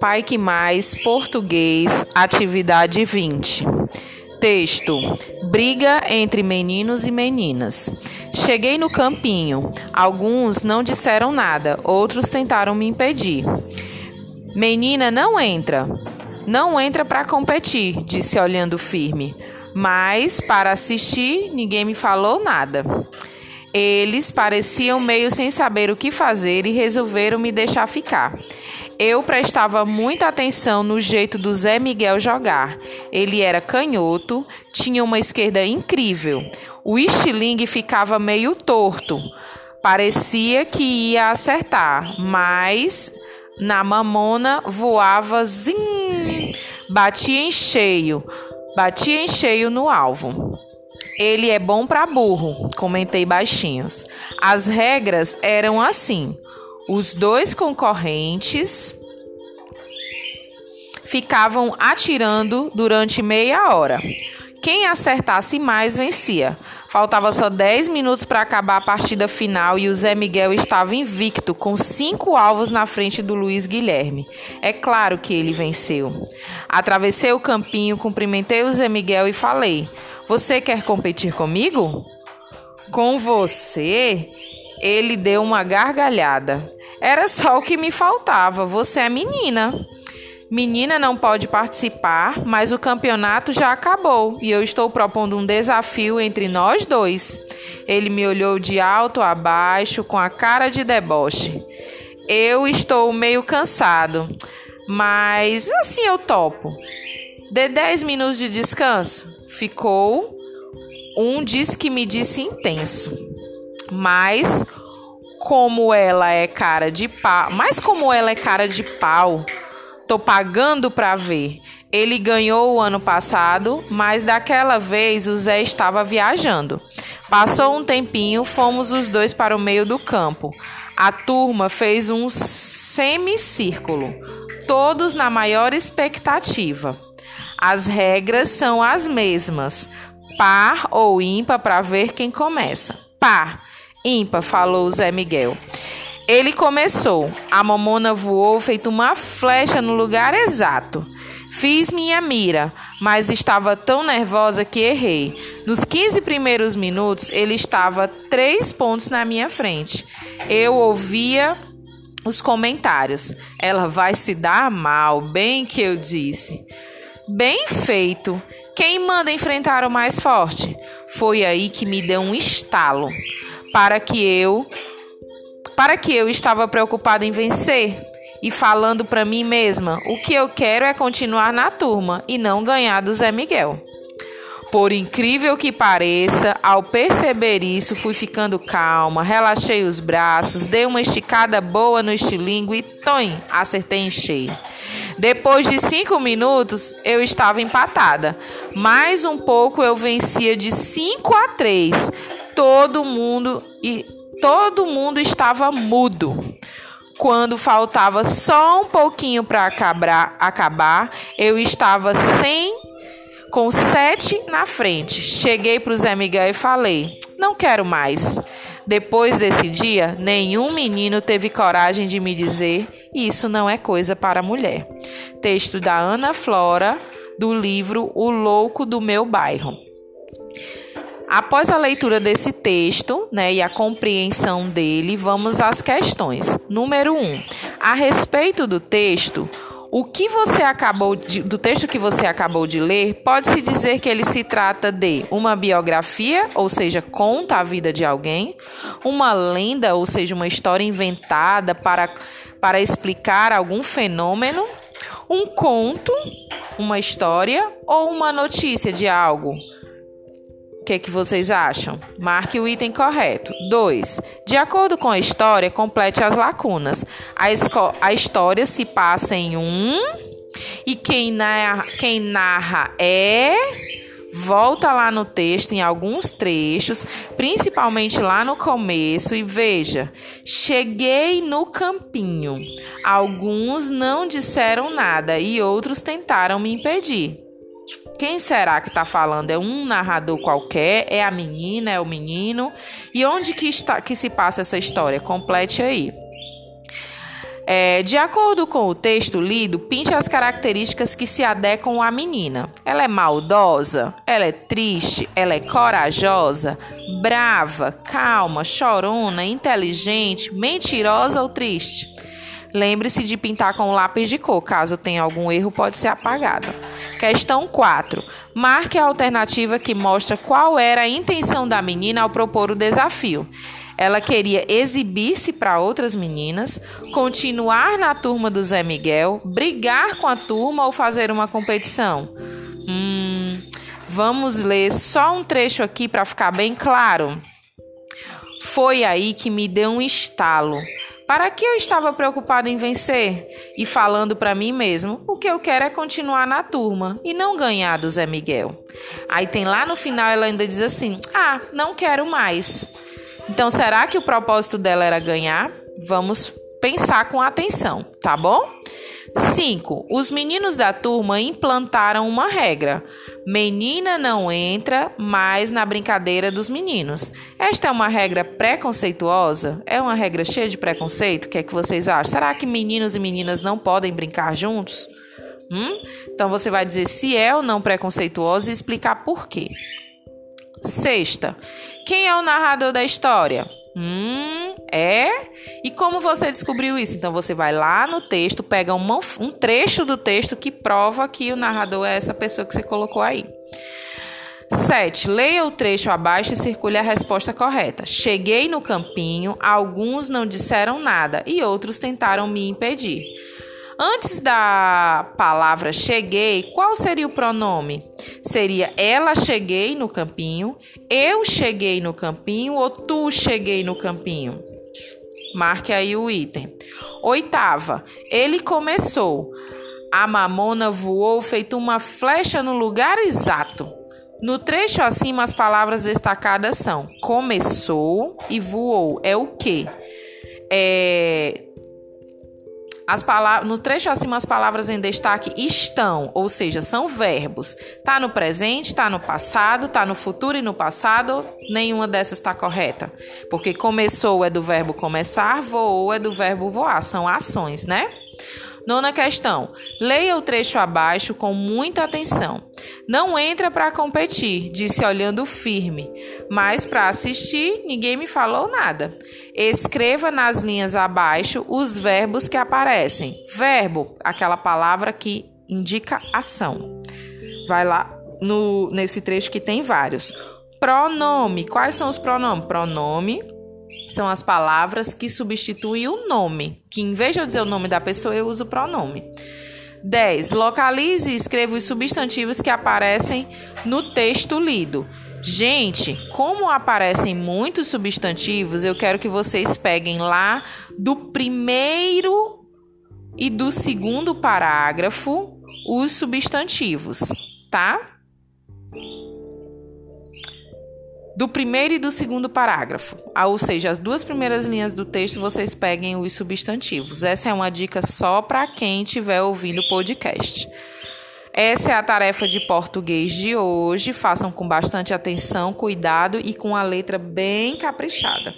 Pai que mais, português, atividade 20. Texto: Briga entre meninos e meninas. Cheguei no campinho. Alguns não disseram nada, outros tentaram me impedir. Menina, não entra. Não entra para competir, disse olhando firme. Mas para assistir, ninguém me falou nada. Eles pareciam meio sem saber o que fazer e resolveram me deixar ficar. Eu prestava muita atenção no jeito do Zé Miguel jogar. Ele era canhoto, tinha uma esquerda incrível. O estilingue ficava meio torto. Parecia que ia acertar, mas na mamona voava zim, batia em cheio, batia em cheio no alvo. Ele é bom para burro, comentei baixinhos. As regras eram assim: os dois concorrentes ficavam atirando durante meia hora. Quem acertasse mais vencia. Faltava só 10 minutos para acabar a partida final e o Zé Miguel estava invicto, com cinco alvos na frente do Luiz Guilherme. É claro que ele venceu. Atravessei o campinho, cumprimentei o Zé Miguel e falei: Você quer competir comigo? Com você? Ele deu uma gargalhada. Era só o que me faltava. Você é menina. Menina não pode participar, mas o campeonato já acabou e eu estou propondo um desafio entre nós dois. Ele me olhou de alto a baixo com a cara de deboche. Eu estou meio cansado, mas assim eu topo. Dê 10 minutos de descanso. Ficou um diz que me disse intenso. Mas como ela é cara de pau, mas como ela é cara de pau, tô pagando para ver. Ele ganhou o ano passado, mas daquela vez o Zé estava viajando. Passou um tempinho, fomos os dois para o meio do campo. A turma fez um semicírculo, todos na maior expectativa. As regras são as mesmas: par ou ímpar para ver quem começa. Par. Ímpar, falou Zé Miguel. Ele começou. A mamona voou feito uma flecha no lugar exato. Fiz minha mira, mas estava tão nervosa que errei. Nos 15 primeiros minutos, ele estava três pontos na minha frente. Eu ouvia os comentários. Ela vai se dar mal, bem que eu disse. Bem feito. Quem manda enfrentar o mais forte? Foi aí que me deu um estalo para que eu para que eu estava preocupada em vencer e falando para mim mesma: o que eu quero é continuar na turma e não ganhar do Zé Miguel. Por incrível que pareça, ao perceber isso, fui ficando calma, relaxei os braços, dei uma esticada boa no estilingue e tom, acertei em cheio. Depois de cinco minutos, eu estava empatada. Mais um pouco eu vencia de 5 a 3. Todo mundo e todo mundo estava mudo. Quando faltava só um pouquinho para acabar, eu estava sem com sete na frente. Cheguei para o Zé Miguel e falei: não quero mais. Depois desse dia, nenhum menino teve coragem de me dizer: isso não é coisa para mulher. Texto da Ana Flora, do livro O Louco do Meu Bairro. Após a leitura desse texto né, e a compreensão dele, vamos às questões. Número 1. Um, a respeito do texto, o que você acabou de, do texto que você acabou de ler, pode-se dizer que ele se trata de uma biografia, ou seja, conta a vida de alguém, uma lenda, ou seja, uma história inventada para, para explicar algum fenômeno, um conto, uma história ou uma notícia de algo que, que vocês acham? Marque o item correto. 2. De acordo com a história, complete as lacunas. A, a história se passa em um. E quem narra, quem narra é. Volta lá no texto em alguns trechos, principalmente lá no começo, e veja: cheguei no campinho. Alguns não disseram nada e outros tentaram me impedir. Quem será que está falando? É um narrador qualquer? É a menina? É o menino? E onde que, está, que se passa essa história? Complete aí. É, de acordo com o texto lido, pinte as características que se adequam à menina. Ela é maldosa, ela é triste, ela é corajosa, brava, calma, chorona, inteligente, mentirosa ou triste. Lembre-se de pintar com lápis de cor, caso tenha algum erro, pode ser apagado. Questão 4. Marque a alternativa que mostra qual era a intenção da menina ao propor o desafio. Ela queria exibir-se para outras meninas, continuar na turma do Zé Miguel, brigar com a turma ou fazer uma competição. Hum, vamos ler só um trecho aqui para ficar bem claro. Foi aí que me deu um estalo. Para que eu estava preocupado em vencer? E falando para mim mesmo, o que eu quero é continuar na turma e não ganhar do Zé Miguel. Aí tem lá no final ela ainda diz assim: Ah, não quero mais. Então, será que o propósito dela era ganhar? Vamos pensar com atenção, tá bom? 5. Os meninos da turma implantaram uma regra. Menina não entra mais na brincadeira dos meninos. Esta é uma regra preconceituosa? É uma regra cheia de preconceito? O que é que vocês acham? Será que meninos e meninas não podem brincar juntos? Hum? Então você vai dizer se é ou não preconceituosa e explicar por quê. Sexta, quem é o narrador da história? Hum, é? E como você descobriu isso? Então você vai lá no texto, pega uma, um trecho do texto que prova que o narrador é essa pessoa que você colocou aí. 7. Leia o trecho abaixo e circule a resposta correta. Cheguei no campinho, alguns não disseram nada e outros tentaram me impedir. Antes da palavra cheguei, qual seria o pronome? Seria ela cheguei no campinho, eu cheguei no campinho ou tu cheguei no campinho? Marque aí o item. Oitava, ele começou. A mamona voou feito uma flecha no lugar exato. No trecho acima, as palavras destacadas são começou e voou. É o que? É as palavras, no trecho acima, as palavras em destaque estão, ou seja, são verbos. Tá no presente, tá no passado, tá no futuro e no passado, nenhuma dessas está correta. Porque começou é do verbo começar, voou é do verbo voar, são ações, né? Nona questão. Leia o trecho abaixo com muita atenção. Não entra para competir, disse olhando firme, mas para assistir ninguém me falou nada. Escreva nas linhas abaixo os verbos que aparecem. Verbo, aquela palavra que indica ação. Vai lá no, nesse trecho que tem vários. Pronome. Quais são os pronomes? Pronome são as palavras que substituem o nome, que em vez de eu dizer o nome da pessoa, eu uso o pronome. 10. Localize e escreva os substantivos que aparecem no texto lido. Gente, como aparecem muitos substantivos, eu quero que vocês peguem lá do primeiro e do segundo parágrafo os substantivos, tá? Do primeiro e do segundo parágrafo. Ah, ou seja, as duas primeiras linhas do texto vocês peguem os substantivos. Essa é uma dica só para quem estiver ouvindo o podcast. Essa é a tarefa de português de hoje. Façam com bastante atenção, cuidado e com a letra bem caprichada.